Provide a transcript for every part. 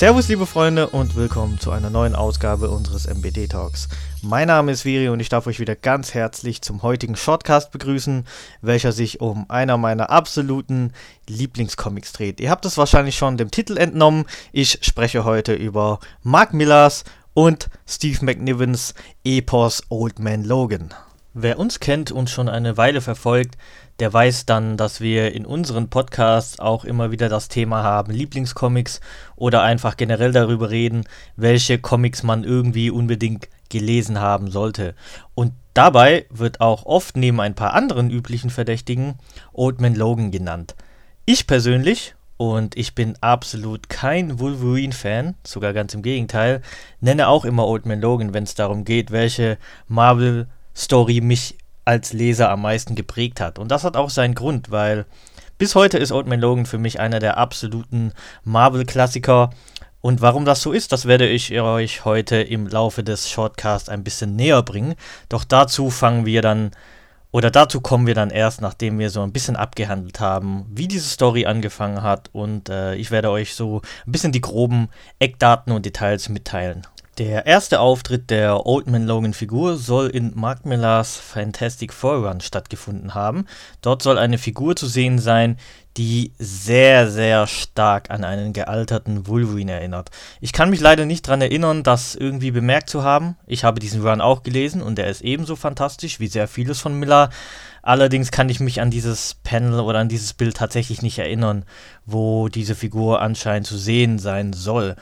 Servus, liebe Freunde, und willkommen zu einer neuen Ausgabe unseres MBD Talks. Mein Name ist Viri und ich darf euch wieder ganz herzlich zum heutigen Shortcast begrüßen, welcher sich um einer meiner absoluten Lieblingscomics dreht. Ihr habt es wahrscheinlich schon dem Titel entnommen. Ich spreche heute über Mark Millers und Steve McNivens Epos Old Man Logan. Wer uns kennt und schon eine Weile verfolgt, der weiß dann, dass wir in unseren Podcasts auch immer wieder das Thema haben, Lieblingscomics oder einfach generell darüber reden, welche Comics man irgendwie unbedingt gelesen haben sollte. Und dabei wird auch oft neben ein paar anderen üblichen Verdächtigen Old Man Logan genannt. Ich persönlich, und ich bin absolut kein Wolverine-Fan, sogar ganz im Gegenteil, nenne auch immer Old Man Logan, wenn es darum geht, welche Marvel-Story mich als Leser am meisten geprägt hat. Und das hat auch seinen Grund, weil bis heute ist Old Man Logan für mich einer der absoluten Marvel-Klassiker. Und warum das so ist, das werde ich euch heute im Laufe des Shortcasts ein bisschen näher bringen. Doch dazu fangen wir dann, oder dazu kommen wir dann erst, nachdem wir so ein bisschen abgehandelt haben, wie diese Story angefangen hat. Und äh, ich werde euch so ein bisschen die groben Eckdaten und Details mitteilen. Der erste Auftritt der Old Man Logan Figur soll in Mark Millers Fantastic Four Run stattgefunden haben. Dort soll eine Figur zu sehen sein, die sehr, sehr stark an einen gealterten Wolverine erinnert. Ich kann mich leider nicht daran erinnern, das irgendwie bemerkt zu haben. Ich habe diesen Run auch gelesen und er ist ebenso fantastisch wie sehr vieles von Miller. Allerdings kann ich mich an dieses Panel oder an dieses Bild tatsächlich nicht erinnern, wo diese Figur anscheinend zu sehen sein soll.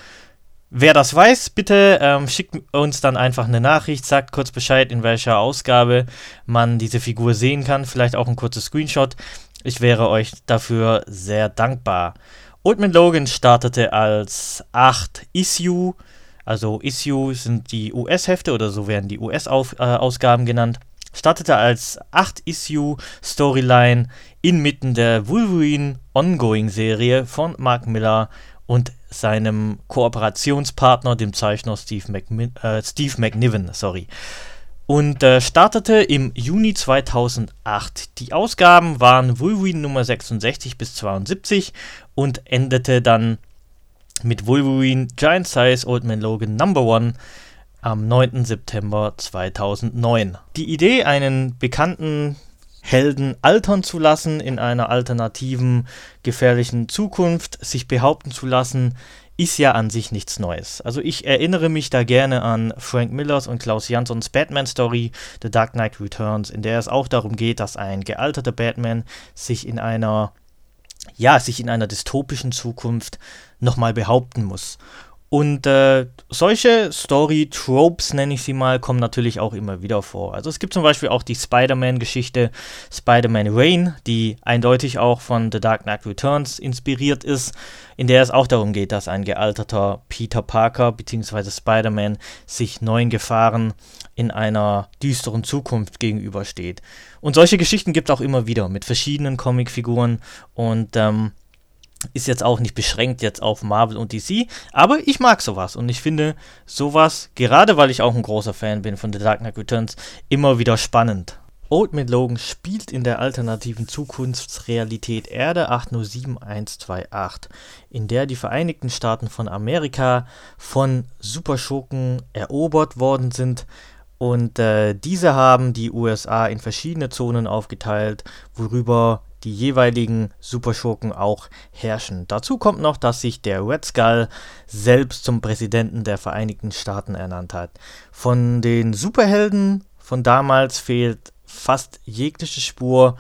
Wer das weiß, bitte ähm, schickt uns dann einfach eine Nachricht, sagt kurz Bescheid, in welcher Ausgabe man diese Figur sehen kann. Vielleicht auch ein kurzes Screenshot. Ich wäre euch dafür sehr dankbar. Old Man Logan startete als 8 Issue, also Issue sind die US-Hefte oder so werden die US-Ausgaben äh, genannt. Startete als 8 Issue Storyline inmitten der Wolverine Ongoing Serie von Mark Miller und seinem Kooperationspartner, dem Zeichner Steve, McMin äh, Steve McNiven. Sorry. Und äh, startete im Juni 2008. Die Ausgaben waren Wolverine Nummer 66 bis 72 und endete dann mit Wolverine Giant Size Old Man Logan Number 1 am 9. September 2009. Die Idee, einen bekannten Helden altern zu lassen, in einer alternativen, gefährlichen Zukunft sich behaupten zu lassen, ist ja an sich nichts Neues. Also ich erinnere mich da gerne an Frank Millers und Klaus Janssons Batman-Story The Dark Knight Returns, in der es auch darum geht, dass ein gealterter Batman sich in einer, ja, sich in einer dystopischen Zukunft nochmal behaupten muss. Und äh, solche Story-Tropes, nenne ich sie mal, kommen natürlich auch immer wieder vor. Also es gibt zum Beispiel auch die Spider-Man-Geschichte Spider-Man Rain, die eindeutig auch von The Dark Knight Returns inspiriert ist, in der es auch darum geht, dass ein gealterter Peter Parker bzw. Spider-Man sich neuen Gefahren in einer düsteren Zukunft gegenübersteht. Und solche Geschichten gibt es auch immer wieder mit verschiedenen Comicfiguren und ähm, ist jetzt auch nicht beschränkt jetzt auf Marvel und DC, aber ich mag sowas und ich finde sowas, gerade weil ich auch ein großer Fan bin von The Dark Knight Returns, immer wieder spannend. Old Man Logan spielt in der alternativen Zukunftsrealität Erde 807128, in der die Vereinigten Staaten von Amerika von Superschurken erobert worden sind und äh, diese haben die USA in verschiedene Zonen aufgeteilt, worüber die jeweiligen Superschurken auch herrschen. Dazu kommt noch, dass sich der Red Skull selbst zum Präsidenten der Vereinigten Staaten ernannt hat. Von den Superhelden von damals fehlt fast jegliche Spur.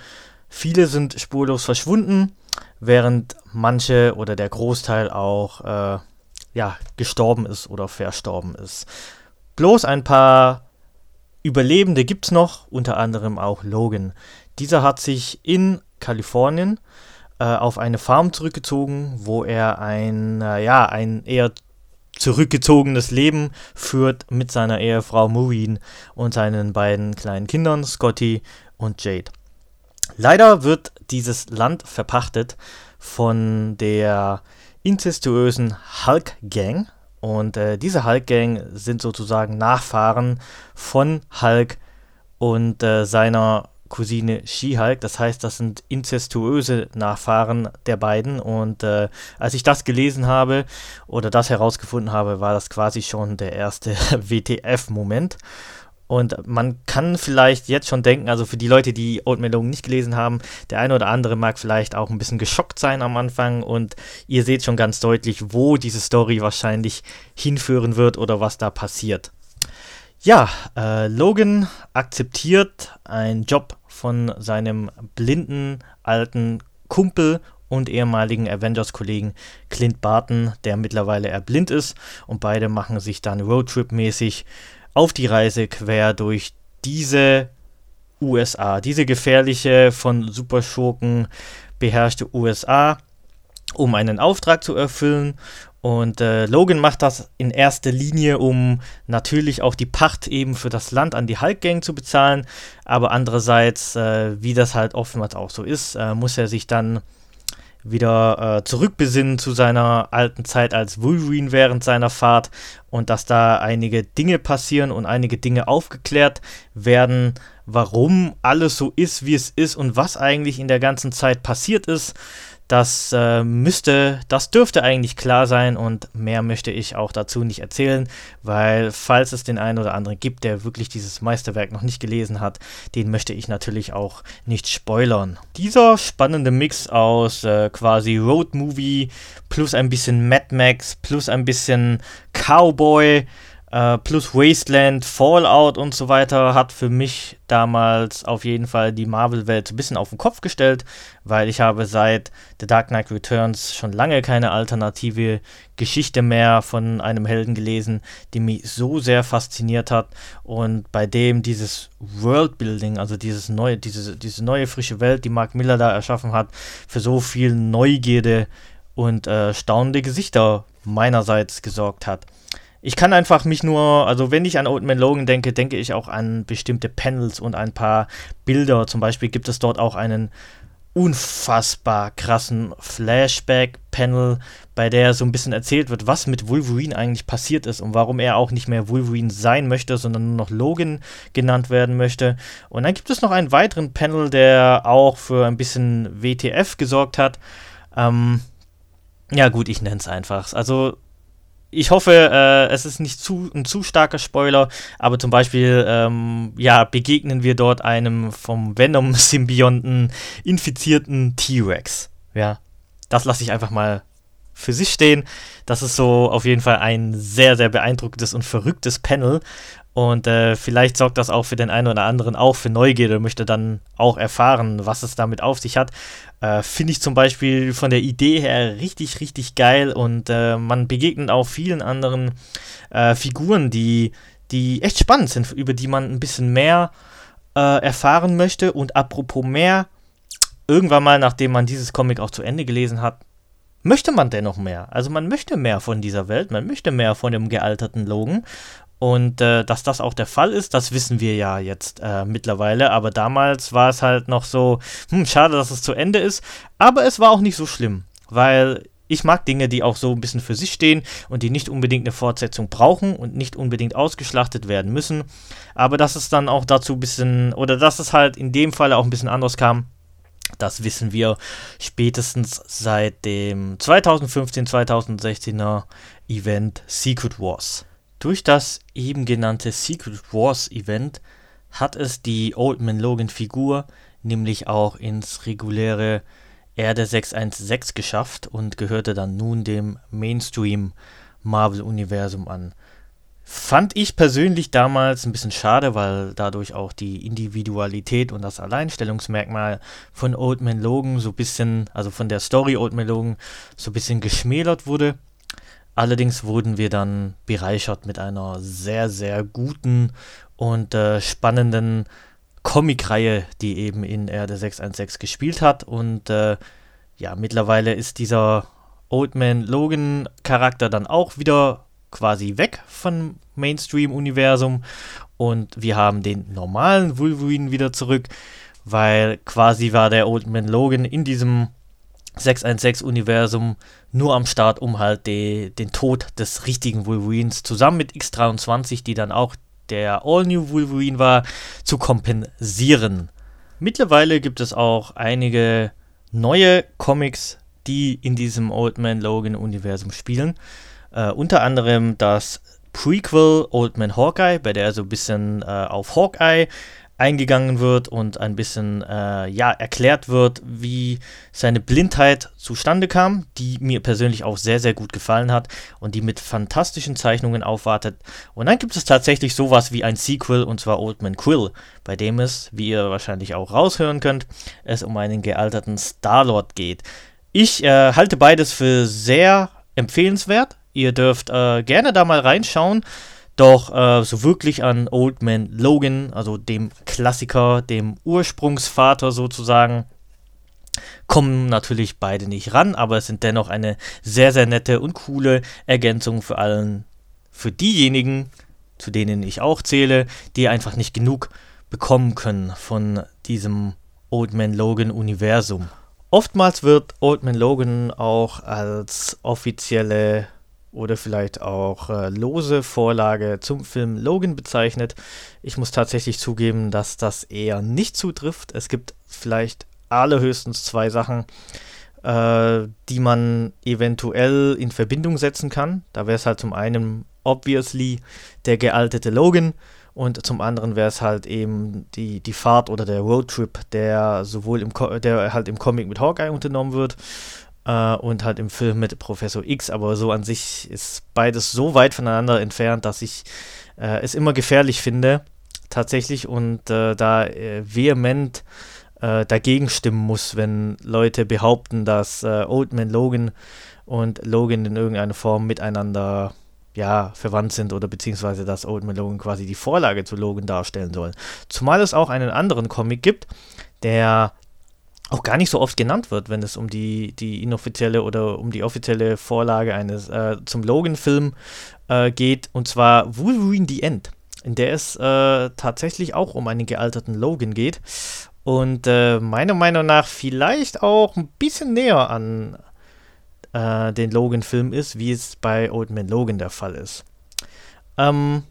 Viele sind spurlos verschwunden, während manche oder der Großteil auch äh, ja, gestorben ist oder verstorben ist. Bloß ein paar Überlebende gibt es noch, unter anderem auch Logan. Dieser hat sich in Kalifornien äh, auf eine Farm zurückgezogen, wo er ein, äh, ja, ein eher zurückgezogenes Leben führt mit seiner Ehefrau Maureen und seinen beiden kleinen Kindern Scotty und Jade. Leider wird dieses Land verpachtet von der incestuösen Hulk Gang und äh, diese Hulk Gang sind sozusagen Nachfahren von Hulk und äh, seiner Cousine She-Hulk. Das heißt, das sind inzestuöse Nachfahren der beiden. Und äh, als ich das gelesen habe oder das herausgefunden habe, war das quasi schon der erste WTF-Moment. Und man kann vielleicht jetzt schon denken, also für die Leute, die Old Man Logan nicht gelesen haben, der eine oder andere mag vielleicht auch ein bisschen geschockt sein am Anfang und ihr seht schon ganz deutlich, wo diese Story wahrscheinlich hinführen wird oder was da passiert. Ja, äh, Logan akzeptiert einen Job von seinem blinden alten Kumpel und ehemaligen Avengers-Kollegen Clint Barton, der mittlerweile erblind ist. Und beide machen sich dann Roadtrip-mäßig auf die Reise quer durch diese USA, diese gefährliche, von Superschurken beherrschte USA, um einen Auftrag zu erfüllen. Und äh, Logan macht das in erster Linie, um natürlich auch die Pacht eben für das Land an die Hulk-Gang zu bezahlen. Aber andererseits, äh, wie das halt oftmals auch so ist, äh, muss er sich dann wieder äh, zurückbesinnen zu seiner alten Zeit als Wolverine während seiner Fahrt und dass da einige Dinge passieren und einige Dinge aufgeklärt werden, warum alles so ist, wie es ist und was eigentlich in der ganzen Zeit passiert ist. Das äh, müsste, das dürfte eigentlich klar sein und mehr möchte ich auch dazu nicht erzählen, weil falls es den einen oder anderen gibt, der wirklich dieses Meisterwerk noch nicht gelesen hat, den möchte ich natürlich auch nicht spoilern. Dieser spannende Mix aus äh, quasi Road Movie plus ein bisschen Mad Max plus ein bisschen Cowboy Uh, plus Wasteland, Fallout und so weiter hat für mich damals auf jeden Fall die Marvel-Welt ein bisschen auf den Kopf gestellt, weil ich habe seit The Dark Knight Returns schon lange keine alternative Geschichte mehr von einem Helden gelesen, die mich so sehr fasziniert hat. Und bei dem dieses Worldbuilding, also dieses neue, diese, diese neue frische Welt, die Mark Miller da erschaffen hat, für so viel Neugierde und äh, staunende Gesichter meinerseits gesorgt hat ich kann einfach mich nur, also wenn ich an Old Man Logan denke, denke ich auch an bestimmte Panels und ein paar Bilder. Zum Beispiel gibt es dort auch einen unfassbar krassen Flashback-Panel, bei der so ein bisschen erzählt wird, was mit Wolverine eigentlich passiert ist und warum er auch nicht mehr Wolverine sein möchte, sondern nur noch Logan genannt werden möchte. Und dann gibt es noch einen weiteren Panel, der auch für ein bisschen WTF gesorgt hat. Ähm, ja gut, ich nenne es einfach. Also ich hoffe, äh, es ist nicht zu, ein zu starker Spoiler, aber zum Beispiel, ähm, ja, begegnen wir dort einem vom Venom-Symbionten infizierten T-Rex. Ja, das lasse ich einfach mal für sich stehen. Das ist so auf jeden Fall ein sehr, sehr beeindruckendes und verrücktes Panel. Und äh, vielleicht sorgt das auch für den einen oder anderen auch für Neugierde, möchte dann auch erfahren, was es damit auf sich hat. Äh, Finde ich zum Beispiel von der Idee her richtig, richtig geil und äh, man begegnet auch vielen anderen äh, Figuren, die, die echt spannend sind, über die man ein bisschen mehr äh, erfahren möchte. Und apropos mehr, irgendwann mal, nachdem man dieses Comic auch zu Ende gelesen hat, möchte man dennoch mehr. Also man möchte mehr von dieser Welt, man möchte mehr von dem gealterten Logan. Und äh, dass das auch der Fall ist, das wissen wir ja jetzt äh, mittlerweile. Aber damals war es halt noch so, hm, schade, dass es zu Ende ist. Aber es war auch nicht so schlimm, weil ich mag Dinge, die auch so ein bisschen für sich stehen und die nicht unbedingt eine Fortsetzung brauchen und nicht unbedingt ausgeschlachtet werden müssen. Aber dass es dann auch dazu ein bisschen, oder dass es halt in dem Fall auch ein bisschen anders kam, das wissen wir spätestens seit dem 2015-2016er Event Secret Wars. Durch das eben genannte Secret Wars Event hat es die Old Man Logan Figur nämlich auch ins reguläre Erde 616 geschafft und gehörte dann nun dem Mainstream Marvel Universum an. Fand ich persönlich damals ein bisschen schade, weil dadurch auch die Individualität und das Alleinstellungsmerkmal von Old Man Logan so ein bisschen, also von der Story Old Man Logan, so ein bisschen geschmälert wurde. Allerdings wurden wir dann bereichert mit einer sehr, sehr guten und äh, spannenden Comic-Reihe, die eben in Erde 616 gespielt hat. Und äh, ja, mittlerweile ist dieser Old Man Logan Charakter dann auch wieder quasi weg vom Mainstream-Universum und wir haben den normalen Wolverine wieder zurück, weil quasi war der Old Man Logan in diesem 616-Universum nur am Start, um halt de, den Tod des richtigen Wolverines zusammen mit X23, die dann auch der All-New Wolverine war, zu kompensieren. Mittlerweile gibt es auch einige neue Comics, die in diesem Old Man Logan-Universum spielen. Äh, unter anderem das Prequel Old Man Hawkeye, bei der so ein bisschen äh, auf Hawkeye eingegangen wird und ein bisschen äh, ja erklärt wird, wie seine Blindheit zustande kam, die mir persönlich auch sehr sehr gut gefallen hat und die mit fantastischen Zeichnungen aufwartet. Und dann gibt es tatsächlich sowas wie ein Sequel und zwar Old Man Quill, bei dem es, wie ihr wahrscheinlich auch raushören könnt, es um einen gealterten Star-Lord geht. Ich äh, halte beides für sehr empfehlenswert. Ihr dürft äh, gerne da mal reinschauen. Doch äh, so wirklich an Old Man Logan, also dem Klassiker, dem Ursprungsvater sozusagen, kommen natürlich beide nicht ran, aber es sind dennoch eine sehr, sehr nette und coole Ergänzung für allen, für diejenigen, zu denen ich auch zähle, die einfach nicht genug bekommen können von diesem Old Man Logan Universum. Oftmals wird Old Man Logan auch als offizielle oder vielleicht auch äh, lose Vorlage zum Film Logan bezeichnet. Ich muss tatsächlich zugeben, dass das eher nicht zutrifft. Es gibt vielleicht allerhöchstens zwei Sachen, äh, die man eventuell in Verbindung setzen kann. Da wäre es halt zum einen obviously der gealtete Logan und zum anderen wäre es halt eben die, die Fahrt oder der Roadtrip, der sowohl im der halt im Comic mit Hawkeye unternommen wird äh, und halt im Film mit Professor X, aber so an sich ist beides so weit voneinander entfernt, dass ich äh, es immer gefährlich finde, tatsächlich, und äh, da äh, vehement äh, dagegen stimmen muss, wenn Leute behaupten, dass äh, Old Man Logan und Logan in irgendeiner Form miteinander ja, verwandt sind oder beziehungsweise dass Old Man Logan quasi die Vorlage zu Logan darstellen soll. Zumal es auch einen anderen Comic gibt, der auch gar nicht so oft genannt wird, wenn es um die, die inoffizielle oder um die offizielle Vorlage eines äh, zum Logan-Film äh, geht, und zwar Wolverine the End, in der es äh, tatsächlich auch um einen gealterten Logan geht und äh, meiner Meinung nach vielleicht auch ein bisschen näher an äh, den Logan-Film ist, wie es bei Old Man Logan der Fall ist. Ähm,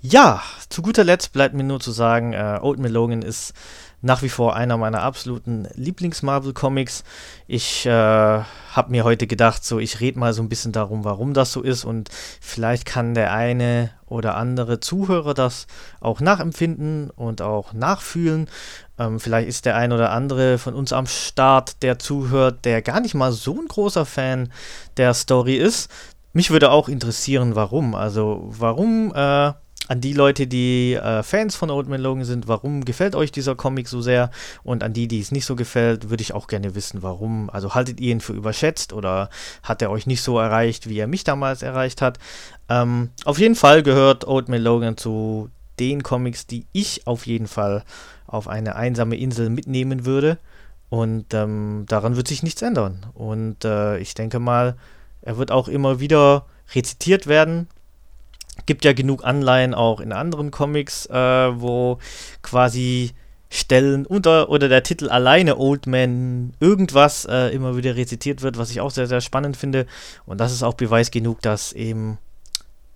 ja, zu guter Letzt bleibt mir nur zu sagen, äh, Old Man Logan ist nach wie vor einer meiner absoluten Lieblings-Marvel-Comics. Ich äh, habe mir heute gedacht, so ich rede mal so ein bisschen darum, warum das so ist und vielleicht kann der eine oder andere Zuhörer das auch nachempfinden und auch nachfühlen. Ähm, vielleicht ist der ein oder andere von uns am Start, der zuhört, der gar nicht mal so ein großer Fan der Story ist. Mich würde auch interessieren, warum. Also warum äh, an die Leute, die äh, Fans von Old Man Logan sind, warum gefällt euch dieser Comic so sehr? Und an die, die es nicht so gefällt, würde ich auch gerne wissen, warum. Also haltet ihr ihn für überschätzt oder hat er euch nicht so erreicht, wie er mich damals erreicht hat? Ähm, auf jeden Fall gehört Old Man Logan zu den Comics, die ich auf jeden Fall auf eine einsame Insel mitnehmen würde. Und ähm, daran wird sich nichts ändern. Und äh, ich denke mal, er wird auch immer wieder rezitiert werden gibt ja genug Anleihen auch in anderen Comics, äh, wo quasi Stellen unter oder der Titel alleine Old Man irgendwas äh, immer wieder rezitiert wird, was ich auch sehr, sehr spannend finde. Und das ist auch Beweis genug, dass eben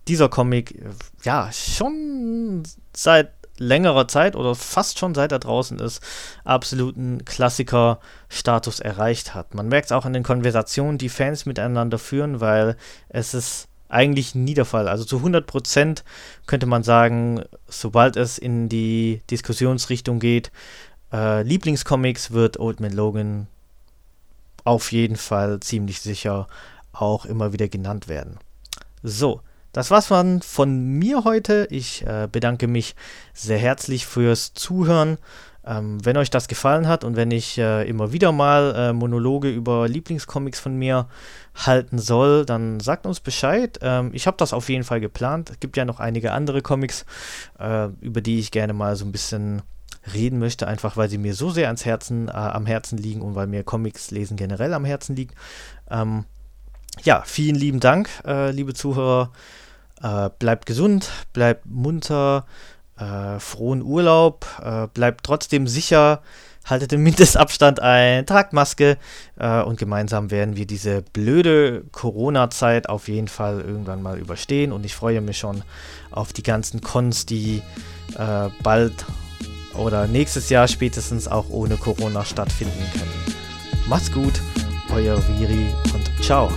dieser Comic äh, ja schon seit längerer Zeit oder fast schon seit er draußen ist, absoluten Klassiker-Status erreicht hat. Man merkt es auch an den Konversationen, die Fans miteinander führen, weil es ist eigentlich nie der Fall. Also zu 100 Prozent könnte man sagen, sobald es in die Diskussionsrichtung geht, äh, Lieblingscomics wird Old Man Logan auf jeden Fall ziemlich sicher auch immer wieder genannt werden. So, das war's von, von mir heute. Ich äh, bedanke mich sehr herzlich fürs Zuhören. Ähm, wenn euch das gefallen hat und wenn ich äh, immer wieder mal äh, Monologe über Lieblingscomics von mir halten soll, dann sagt uns Bescheid. Ähm, ich habe das auf jeden Fall geplant. Es gibt ja noch einige andere Comics, äh, über die ich gerne mal so ein bisschen reden möchte, einfach weil sie mir so sehr ans Herzen, äh, am Herzen liegen und weil mir Comics lesen generell am Herzen liegt. Ähm, ja, vielen lieben Dank, äh, liebe Zuhörer. Äh, bleibt gesund, bleibt munter äh, frohen Urlaub, äh, bleibt trotzdem sicher, haltet den Mindestabstand ein, tragt Maske äh, und gemeinsam werden wir diese blöde Corona-Zeit auf jeden Fall irgendwann mal überstehen und ich freue mich schon auf die ganzen Cons, die äh, bald oder nächstes Jahr spätestens auch ohne Corona stattfinden können. Macht's gut, euer Viri und ciao.